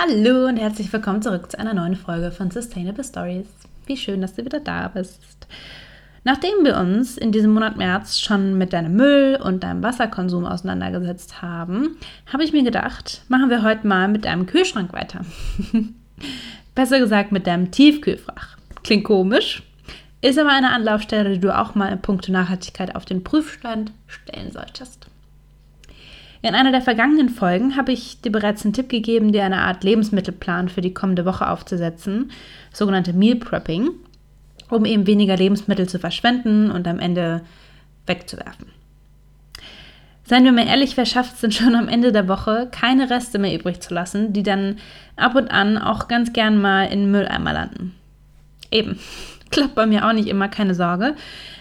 Hallo und herzlich willkommen zurück zu einer neuen Folge von Sustainable Stories. Wie schön, dass du wieder da bist. Nachdem wir uns in diesem Monat März schon mit deinem Müll und deinem Wasserkonsum auseinandergesetzt haben, habe ich mir gedacht, machen wir heute mal mit deinem Kühlschrank weiter. Besser gesagt mit deinem Tiefkühlfach. Klingt komisch, ist aber eine Anlaufstelle, die du auch mal in puncto Nachhaltigkeit auf den Prüfstand stellen solltest. In einer der vergangenen Folgen habe ich dir bereits einen Tipp gegeben, dir eine Art Lebensmittelplan für die kommende Woche aufzusetzen, sogenannte Meal Prepping, um eben weniger Lebensmittel zu verschwenden und am Ende wegzuwerfen. Seien wir mal ehrlich, wer schafft es denn schon am Ende der Woche, keine Reste mehr übrig zu lassen, die dann ab und an auch ganz gern mal in den Mülleimer landen? Eben, klappt bei mir auch nicht immer, keine Sorge.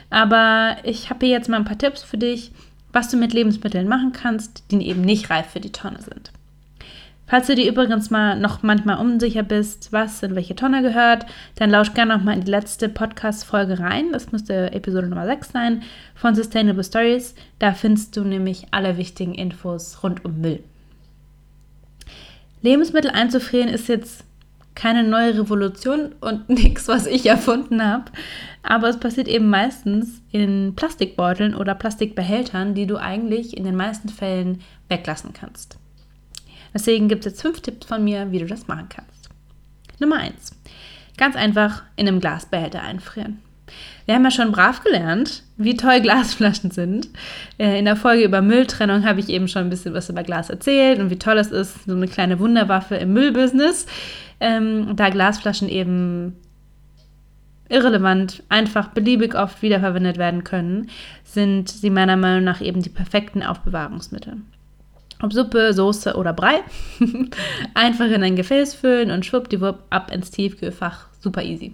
Aber ich habe hier jetzt mal ein paar Tipps für dich, was du mit Lebensmitteln machen kannst, die eben nicht reif für die Tonne sind. Falls du dir übrigens mal noch manchmal unsicher bist, was in welche Tonne gehört, dann lausch gerne noch mal in die letzte Podcast-Folge rein. Das müsste Episode Nummer 6 sein von Sustainable Stories. Da findest du nämlich alle wichtigen Infos rund um Müll. Lebensmittel einzufrieren ist jetzt keine neue Revolution und nichts, was ich erfunden habe. Aber es passiert eben meistens in Plastikbeuteln oder Plastikbehältern, die du eigentlich in den meisten Fällen weglassen kannst. Deswegen gibt es jetzt fünf Tipps von mir, wie du das machen kannst. Nummer eins: Ganz einfach in einem Glasbehälter einfrieren. Wir haben ja schon brav gelernt, wie toll Glasflaschen sind. Äh, in der Folge über Mülltrennung habe ich eben schon ein bisschen was über Glas erzählt und wie toll es ist, so eine kleine Wunderwaffe im Müllbusiness ähm, da Glasflaschen eben irrelevant, einfach beliebig oft wiederverwendet werden können, sind sie meiner Meinung nach eben die perfekten Aufbewahrungsmittel. Ob Suppe, Soße oder Brei, einfach in ein Gefäß füllen und schwuppdiwupp ab ins Tiefkühlfach, super easy.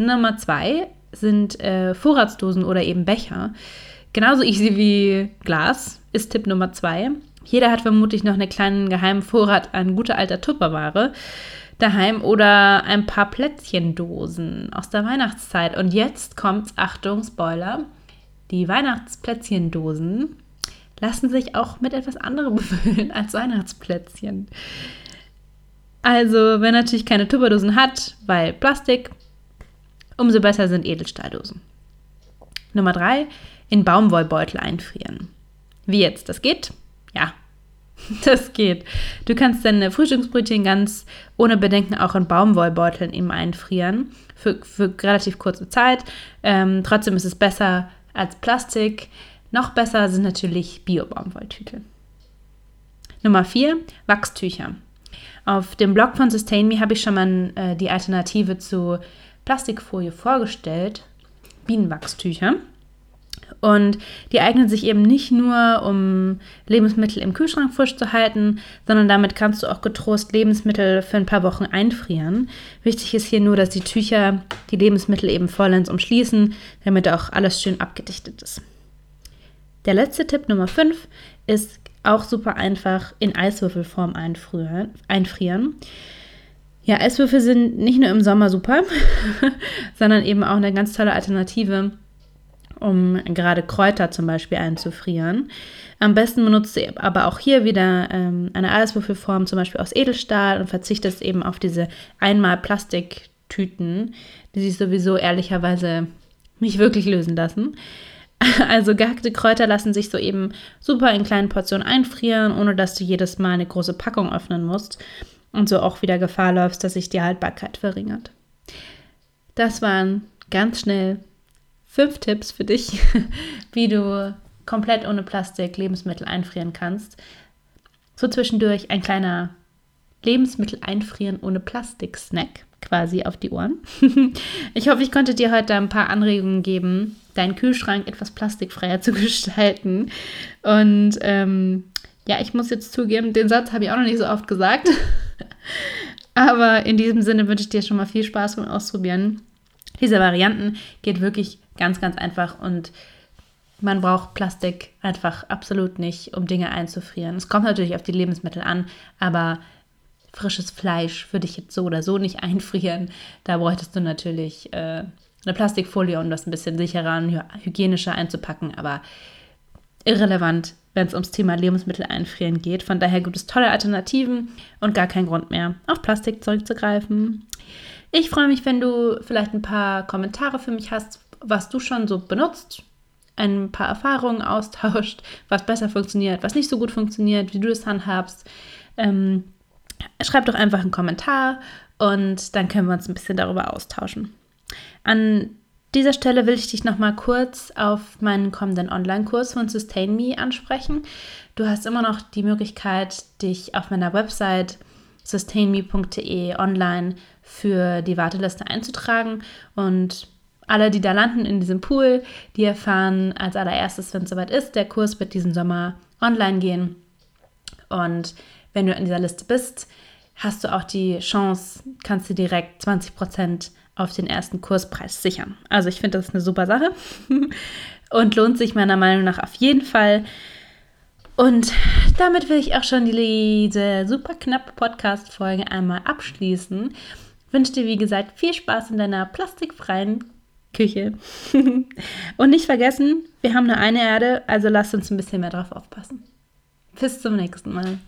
Nummer zwei sind äh, Vorratsdosen oder eben Becher. Genauso easy wie Glas ist Tipp Nummer zwei. Jeder hat vermutlich noch einen kleinen geheimen Vorrat an guter alter Tupperware daheim oder ein paar Plätzchendosen aus der Weihnachtszeit. Und jetzt kommt's, Achtung, Spoiler, die Weihnachtsplätzchendosen lassen sich auch mit etwas anderem befüllen als Weihnachtsplätzchen. Also, wer natürlich keine Tupperdosen hat, weil Plastik, umso besser sind Edelstahldosen. Nummer drei, in Baumwollbeutel einfrieren. Wie jetzt? Das geht? Ja, das geht. Du kannst deine Frühstücksbrötchen ganz ohne Bedenken auch in Baumwollbeuteln eben einfrieren. Für, für relativ kurze Zeit. Ähm, trotzdem ist es besser als Plastik. Noch besser sind natürlich Bio-Baumwolltüte. Nummer 4, Wachstücher. Auf dem Blog von Sustain Me habe ich schon mal äh, die Alternative zu Plastikfolie vorgestellt. Bienenwachstücher. Und die eignen sich eben nicht nur, um Lebensmittel im Kühlschrank frisch zu halten, sondern damit kannst du auch getrost Lebensmittel für ein paar Wochen einfrieren. Wichtig ist hier nur, dass die Tücher die Lebensmittel eben vollends umschließen, damit auch alles schön abgedichtet ist. Der letzte Tipp Nummer 5 ist auch super einfach in Eiswürfelform einfrieren. Ja, Eiswürfel sind nicht nur im Sommer super, sondern eben auch eine ganz tolle Alternative um gerade Kräuter zum Beispiel einzufrieren. Am besten benutzt du aber auch hier wieder ähm, eine Eiswürfelform, zum Beispiel aus Edelstahl und verzichtest eben auf diese einmal Plastiktüten, die sich sowieso ehrlicherweise nicht wirklich lösen lassen. Also gehackte Kräuter lassen sich so eben super in kleinen Portionen einfrieren, ohne dass du jedes Mal eine große Packung öffnen musst und so auch wieder Gefahr läufst, dass sich die Haltbarkeit verringert. Das waren ganz schnell fünf Tipps für dich, wie du komplett ohne Plastik Lebensmittel einfrieren kannst. So zwischendurch ein kleiner Lebensmittel einfrieren ohne Plastik-Snack quasi auf die Ohren. ich hoffe, ich konnte dir heute ein paar Anregungen geben, deinen Kühlschrank etwas plastikfreier zu gestalten. Und ähm, ja, ich muss jetzt zugeben, den Satz habe ich auch noch nicht so oft gesagt. Aber in diesem Sinne wünsche ich dir schon mal viel Spaß beim Ausprobieren. Diese Varianten geht wirklich Ganz, ganz einfach und man braucht Plastik einfach absolut nicht, um Dinge einzufrieren. Es kommt natürlich auf die Lebensmittel an, aber frisches Fleisch würde ich jetzt so oder so nicht einfrieren. Da bräuchtest du natürlich äh, eine Plastikfolie, um das ein bisschen sicherer und hygienischer einzupacken, aber irrelevant. Wenn es ums Thema Lebensmittel einfrieren geht. Von daher gibt es tolle Alternativen und gar keinen Grund mehr, auf Plastik zurückzugreifen. Ich freue mich, wenn du vielleicht ein paar Kommentare für mich hast, was du schon so benutzt, ein paar Erfahrungen austauscht, was besser funktioniert, was nicht so gut funktioniert, wie du das handhabst. Ähm, schreib doch einfach einen Kommentar und dann können wir uns ein bisschen darüber austauschen. An dieser Stelle will ich dich noch mal kurz auf meinen kommenden Online-Kurs von Sustain Me ansprechen. Du hast immer noch die Möglichkeit, dich auf meiner Website sustainme.de online für die Warteliste einzutragen und alle, die da landen in diesem Pool, die erfahren als allererstes, wenn es soweit ist, der Kurs wird diesen Sommer online gehen. Und wenn du in dieser Liste bist, hast du auch die Chance, kannst du direkt 20 Prozent auf den ersten Kurspreis sichern. Also ich finde, das ist eine super Sache und lohnt sich meiner Meinung nach auf jeden Fall. Und damit will ich auch schon diese super knappe Podcast-Folge einmal abschließen. Wünsche dir, wie gesagt, viel Spaß in deiner plastikfreien Küche. und nicht vergessen, wir haben nur eine Erde, also lasst uns ein bisschen mehr drauf aufpassen. Bis zum nächsten Mal.